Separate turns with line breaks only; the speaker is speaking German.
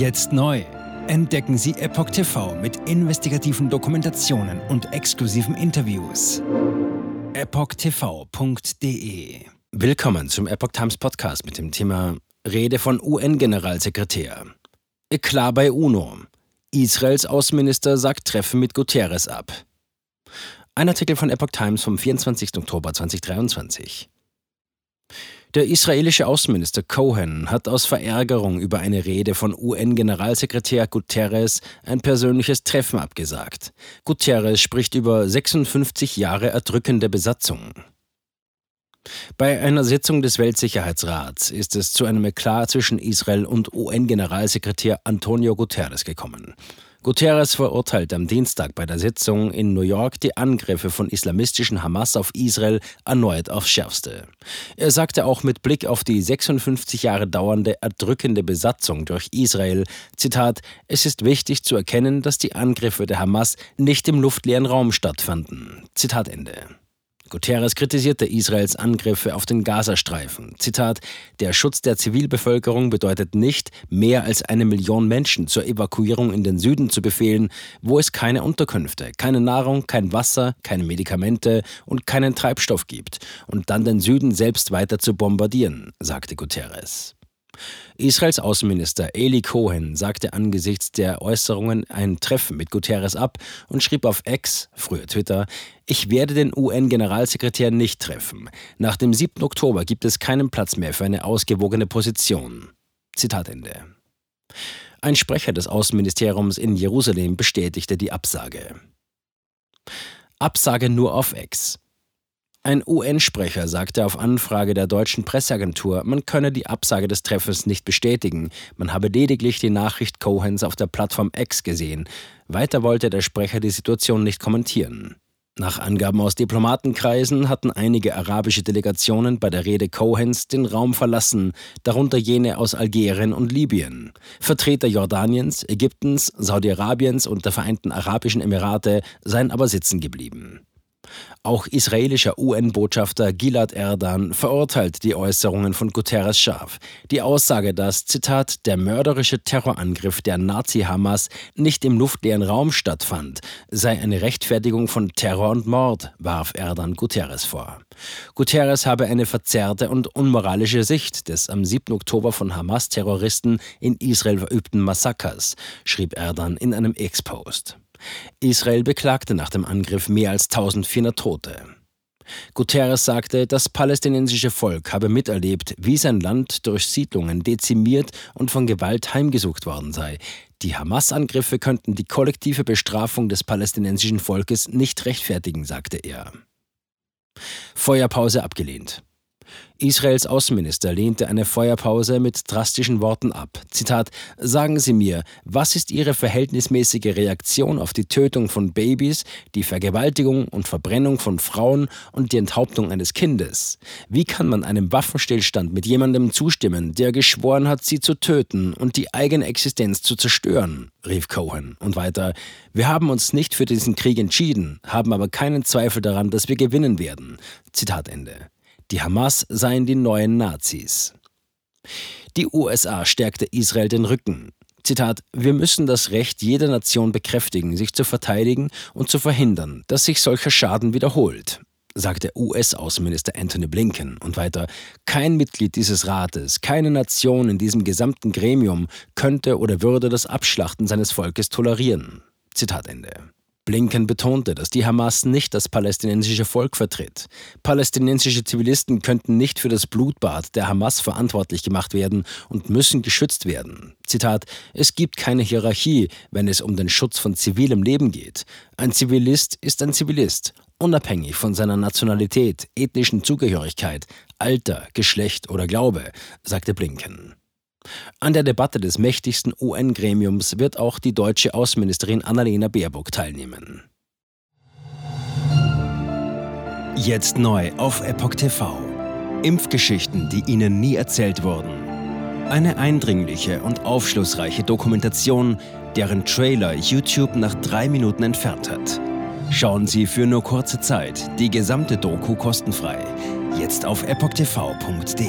Jetzt neu. Entdecken Sie Epoch TV mit investigativen Dokumentationen und exklusiven Interviews. EpochTV.de Willkommen zum Epoch Times Podcast mit dem Thema Rede von UN-Generalsekretär. Eklat bei UNO. Israels Außenminister sagt Treffen mit Guterres ab. Ein Artikel von Epoch Times vom 24. Oktober 2023. Der israelische Außenminister Cohen hat aus Verärgerung über eine Rede von UN-Generalsekretär Guterres ein persönliches Treffen abgesagt. Guterres spricht über 56 Jahre erdrückende Besatzung. Bei einer Sitzung des Weltsicherheitsrats ist es zu einem Eklat zwischen Israel und UN-Generalsekretär Antonio Guterres gekommen. Guterres verurteilt am Dienstag bei der Sitzung in New York die Angriffe von islamistischen Hamas auf Israel erneut aufs Schärfste. Er sagte auch mit Blick auf die 56 Jahre dauernde erdrückende Besatzung durch Israel, Zitat, es ist wichtig zu erkennen, dass die Angriffe der Hamas nicht im luftleeren Raum stattfanden. Zitat Ende. Guterres kritisierte Israels Angriffe auf den Gazastreifen. Zitat: Der Schutz der Zivilbevölkerung bedeutet nicht, mehr als eine Million Menschen zur Evakuierung in den Süden zu befehlen, wo es keine Unterkünfte, keine Nahrung, kein Wasser, keine Medikamente und keinen Treibstoff gibt, und dann den Süden selbst weiter zu bombardieren, sagte Guterres. Israels Außenminister Eli Cohen sagte angesichts der Äußerungen ein Treffen mit Guterres ab und schrieb auf X, früher Twitter, ich werde den UN-Generalsekretär nicht treffen. Nach dem 7. Oktober gibt es keinen Platz mehr für eine ausgewogene Position. Zitat Ende. Ein Sprecher des Außenministeriums in Jerusalem bestätigte die Absage. Absage nur auf X. Ein UN-Sprecher sagte auf Anfrage der deutschen Presseagentur, man könne die Absage des Treffens nicht bestätigen, man habe lediglich die Nachricht Cohens auf der Plattform X gesehen. Weiter wollte der Sprecher die Situation nicht kommentieren. Nach Angaben aus Diplomatenkreisen hatten einige arabische Delegationen bei der Rede Cohens den Raum verlassen, darunter jene aus Algerien und Libyen. Vertreter Jordaniens, Ägyptens, Saudi-Arabiens und der Vereinten Arabischen Emirate seien aber sitzen geblieben. Auch israelischer UN-Botschafter Gilad Erdan verurteilt die Äußerungen von Guterres scharf. Die Aussage, dass, Zitat, der mörderische Terrorangriff der Nazi-Hamas nicht im luftleeren Raum stattfand, sei eine Rechtfertigung von Terror und Mord, warf Erdan Guterres vor. Guterres habe eine verzerrte und unmoralische Sicht des am 7. Oktober von Hamas-Terroristen in Israel verübten Massakers, schrieb Erdan in einem Ex-Post. Israel beklagte nach dem Angriff mehr als 1400 Tote. Guterres sagte, das palästinensische Volk habe miterlebt, wie sein Land durch Siedlungen dezimiert und von Gewalt heimgesucht worden sei. Die Hamas-Angriffe könnten die kollektive Bestrafung des palästinensischen Volkes nicht rechtfertigen, sagte er. Feuerpause abgelehnt. Israels Außenminister lehnte eine Feuerpause mit drastischen Worten ab. Zitat: Sagen Sie mir, was ist Ihre verhältnismäßige Reaktion auf die Tötung von Babys, die Vergewaltigung und Verbrennung von Frauen und die Enthauptung eines Kindes? Wie kann man einem Waffenstillstand mit jemandem zustimmen, der geschworen hat, sie zu töten und die eigene Existenz zu zerstören? rief Cohen und weiter: Wir haben uns nicht für diesen Krieg entschieden, haben aber keinen Zweifel daran, dass wir gewinnen werden. Zitat Ende. Die Hamas seien die neuen Nazis. Die USA stärkte Israel den Rücken. Zitat, wir müssen das Recht jeder Nation bekräftigen, sich zu verteidigen und zu verhindern, dass sich solcher Schaden wiederholt, sagte US-Außenminister Anthony Blinken und weiter, kein Mitglied dieses Rates, keine Nation in diesem gesamten Gremium könnte oder würde das Abschlachten seines Volkes tolerieren. Zitat Ende. Blinken betonte, dass die Hamas nicht das palästinensische Volk vertritt. Palästinensische Zivilisten könnten nicht für das Blutbad der Hamas verantwortlich gemacht werden und müssen geschützt werden. Zitat: Es gibt keine Hierarchie, wenn es um den Schutz von zivilem Leben geht. Ein Zivilist ist ein Zivilist, unabhängig von seiner Nationalität, ethnischen Zugehörigkeit, Alter, Geschlecht oder Glaube, sagte Blinken. An der Debatte des mächtigsten UN-Gremiums wird auch die deutsche Außenministerin Annalena Baerbock teilnehmen.
Jetzt neu auf Epoch TV. Impfgeschichten, die Ihnen nie erzählt wurden. Eine eindringliche und aufschlussreiche Dokumentation, deren Trailer YouTube nach drei Minuten entfernt hat. Schauen Sie für nur kurze Zeit die gesamte Doku kostenfrei. Jetzt auf epochtv.de.